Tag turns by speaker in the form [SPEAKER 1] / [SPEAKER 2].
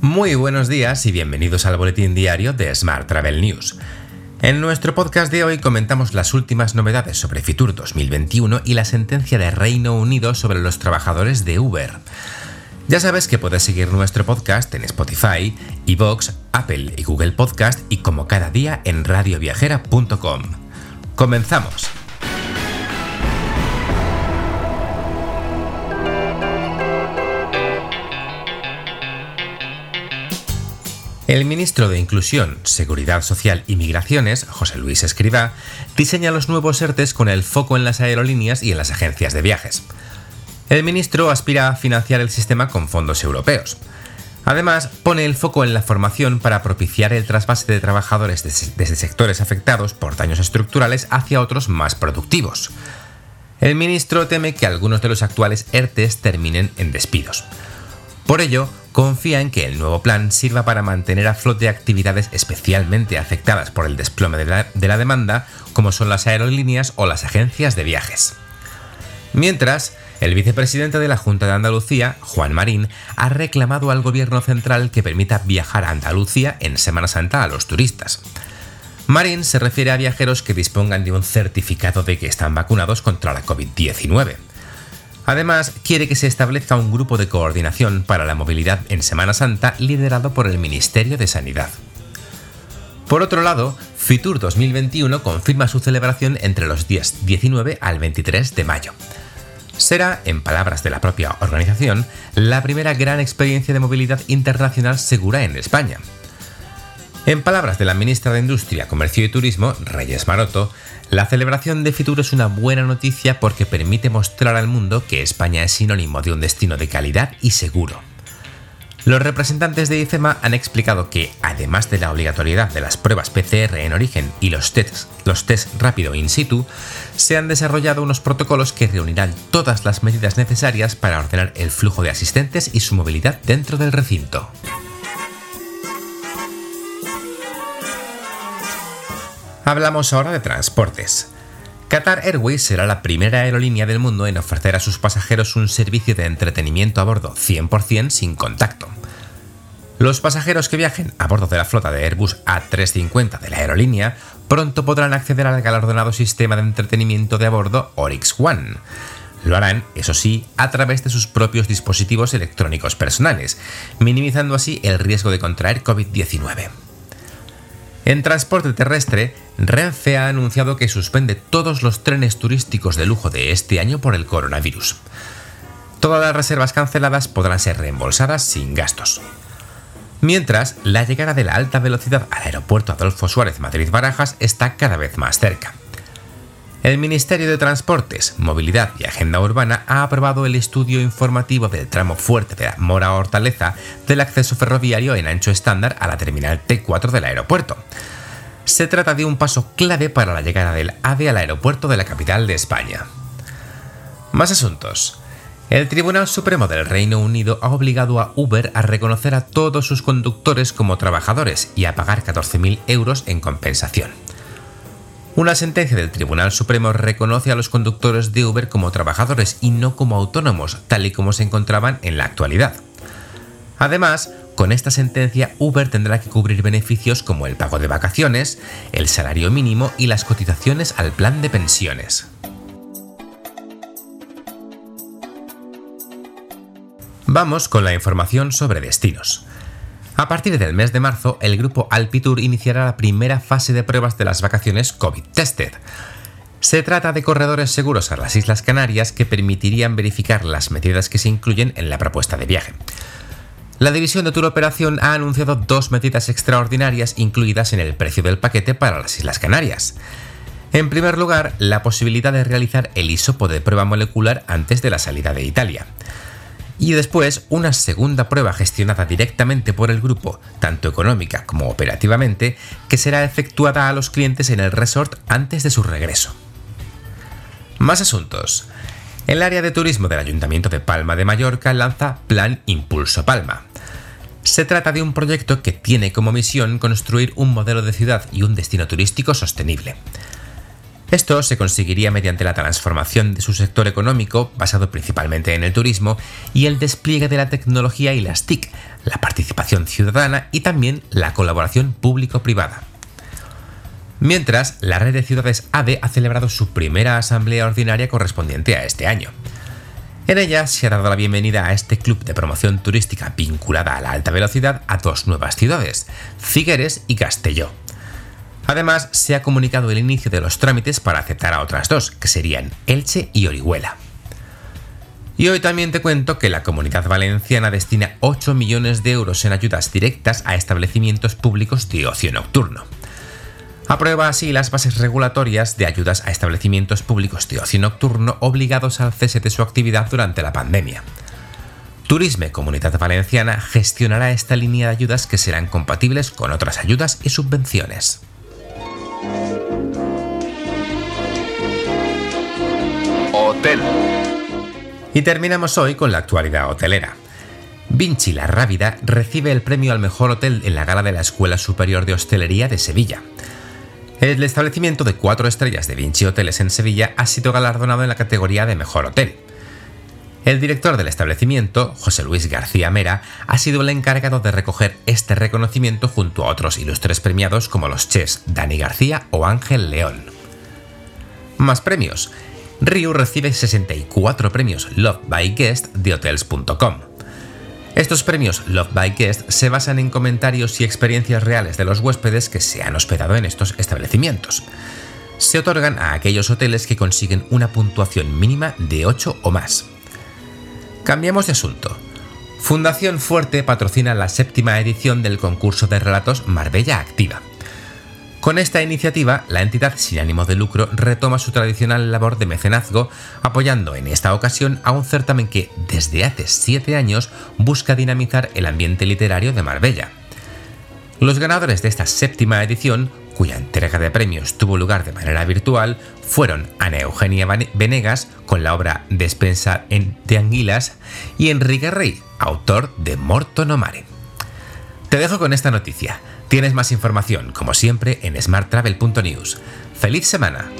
[SPEAKER 1] Muy buenos días y bienvenidos al boletín diario de Smart Travel News. En nuestro podcast de hoy comentamos las últimas novedades sobre Fitur 2021 y la sentencia de Reino Unido sobre los trabajadores de Uber. Ya sabes que puedes seguir nuestro podcast en Spotify, Evox, Apple y Google Podcast y como cada día en radioviajera.com. ¡Comenzamos! El ministro de Inclusión, Seguridad Social y Migraciones, José Luis Escribá, diseña los nuevos ERTES con el foco en las aerolíneas y en las agencias de viajes. El ministro aspira a financiar el sistema con fondos europeos. Además, pone el foco en la formación para propiciar el trasvase de trabajadores desde sectores afectados por daños estructurales hacia otros más productivos. El ministro teme que algunos de los actuales ERTES terminen en despidos. Por ello, confía en que el nuevo plan sirva para mantener a flote actividades especialmente afectadas por el desplome de la, demanda, como son las aerolíneas o las agencias de viajes. Mientras, el vicepresidente de la Junta de Andalucía, Juan Marín, ha reclamado al gobierno central que permita viajar a Andalucía en Semana Santa a los turistas. Marín se refiere a viajeros que dispongan de un certificado de que están vacunados contra la COVID-19. Además, quiere que se establezca un grupo de coordinación para la movilidad en Semana Santa liderado por el Ministerio de Sanidad. Por otro lado, Fitur 2021 confirma su celebración entre los días 19 al 23 de mayo. Será, en palabras de la propia organización, la primera gran experiencia de movilidad internacional segura en España. En palabras de la ministra de Industria, Comercio y Turismo, Reyes Maroto, la celebración de Fitur es una buena noticia porque permite mostrar al mundo que España es sinónimo de un destino de calidad y seguro. Los representantes de IFEMA han explicado que, además de la obligatoriedad de las pruebas PCR en origen y los tests, los test rápido in situ, se han desarrollado unos protocolos que reunirán todas las medidas necesarias para ordenar el flujo de asistentes y su movilidad dentro del recinto. Hablamos ahora de transportes. Qatar Airways será la primera aerolínea del mundo en ofrecer a sus pasajeros un servicio de entretenimiento a bordo 100% sin contacto. Los pasajeros que viajen a bordo de la flota de Airbus A350 de la aerolínea pronto podrán acceder al galardonado sistema de entretenimiento de a bordo Oryx One. Lo harán, eso sí, a través de sus propios dispositivos electrónicos personales, minimizando así el riesgo de contraer COVID-19. En transporte terrestre, Renfe ha anunciado que suspende todos los trenes turísticos de lujo de este año por el coronavirus. Todas las reservas canceladas podrán ser reembolsadas sin gastos. Mientras, la llegada de la alta velocidad al aeropuerto Adolfo Suárez Madrid-Barajas está cada vez más cerca. El Ministerio de Transportes, Movilidad y Agenda Urbana ha aprobado el estudio informativo del tramo fuerte de la Mora Hortaleza del acceso ferroviario en ancho estándar a la terminal T4 del aeropuerto. Se trata de un paso clave para la llegada del AVE al aeropuerto de la capital de España. Más asuntos. El Tribunal Supremo del Reino Unido ha obligado a Uber a reconocer a todos sus conductores como trabajadores y a pagar 14.000 euros en compensación. Una sentencia del Tribunal Supremo reconoce a los conductores de Uber como trabajadores y no como autónomos, tal y como se encontraban en la actualidad. Además, con esta sentencia, Uber tendrá que cubrir beneficios como el pago de vacaciones, el salario mínimo y las cotizaciones al plan de pensiones. Vamos con la información sobre destinos. A partir del mes de marzo, el grupo Alpitour iniciará la primera fase de pruebas de las vacaciones COVID-tested. Se trata de corredores seguros a las Islas Canarias que permitirían verificar las medidas que se incluyen en la propuesta de viaje. La división de Tour Operación ha anunciado dos medidas extraordinarias incluidas en el precio del paquete para las Islas Canarias. En primer lugar, la posibilidad de realizar el hisopo de prueba molecular antes de la salida de Italia y después una segunda prueba gestionada directamente por el grupo, tanto económica como operativamente, que será efectuada a los clientes en el resort antes de su regreso. Más asuntos. El área de turismo del Ayuntamiento de Palma de Mallorca lanza Plan Impulso Palma. Se trata de un proyecto que tiene como misión construir un modelo de ciudad y un destino turístico sostenible. Esto se conseguiría mediante la transformación de su sector económico, basado principalmente en el turismo, y el despliegue de la tecnología y las TIC, la participación ciudadana y también la colaboración público-privada. Mientras, la red de ciudades ADE ha celebrado su primera asamblea ordinaria correspondiente a este año. En ella se ha dado la bienvenida a este club de promoción turística vinculada a la alta velocidad a dos nuevas ciudades, Figueres y Castelló. Además, se ha comunicado el inicio de los trámites para aceptar a otras dos, que serían Elche y Orihuela. Y hoy también te cuento que la Comunidad Valenciana destina 8 millones de euros en ayudas directas a establecimientos públicos de ocio nocturno. Aprueba así las bases regulatorias de ayudas a establecimientos públicos de ocio nocturno obligados al cese de su actividad durante la pandemia. Turisme Comunidad Valenciana gestionará esta línea de ayudas que serán compatibles con otras ayudas y subvenciones. Y terminamos hoy con la actualidad hotelera. Vinci La Rábida recibe el premio al mejor hotel en la gala de la Escuela Superior de Hostelería de Sevilla. El establecimiento de cuatro estrellas de Vinci Hoteles en Sevilla ha sido galardonado en la categoría de Mejor Hotel. El director del establecimiento, José Luis García Mera, ha sido el encargado de recoger este reconocimiento junto a otros ilustres premiados como los chefs Dani García o Ángel León. Más premios. Ryu recibe 64 premios Love by Guest de Hotels.com. Estos premios Love by Guest se basan en comentarios y experiencias reales de los huéspedes que se han hospedado en estos establecimientos. Se otorgan a aquellos hoteles que consiguen una puntuación mínima de 8 o más. Cambiamos de asunto. Fundación Fuerte patrocina la séptima edición del concurso de relatos Marbella Activa. Con esta iniciativa, la entidad sin ánimo de lucro retoma su tradicional labor de mecenazgo, apoyando en esta ocasión a un certamen que, desde hace siete años, busca dinamizar el ambiente literario de Marbella. Los ganadores de esta séptima edición, cuya entrega de premios tuvo lugar de manera virtual, fueron Ana Eugenia Venegas, con la obra Despensa de Anguilas, y Enrique Rey, autor de Morto no Mare. Te dejo con esta noticia. Tienes más información, como siempre, en smarttravel.news. ¡Feliz semana!